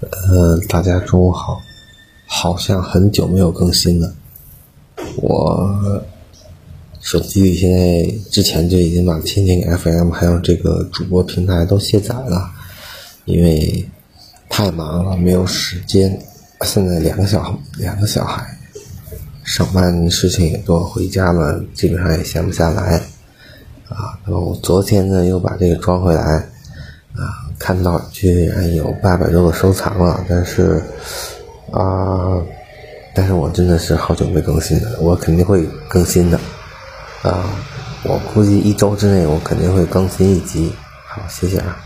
呃，大家中午好，好像很久没有更新了。我手机里现在之前就已经把蜻蜓 FM 还有这个主播平台都卸载了，因为太忙了，没有时间。现在两个小两个小孩，上班事情也多，回家了基本上也闲不下来。啊，然后昨天呢又把这个装回来，啊，看到居然有八百多个收藏了，但是啊，但是我真的是好久没更新了，我肯定会更新的，啊，我估计一周之内我肯定会更新一集，好，谢谢啊。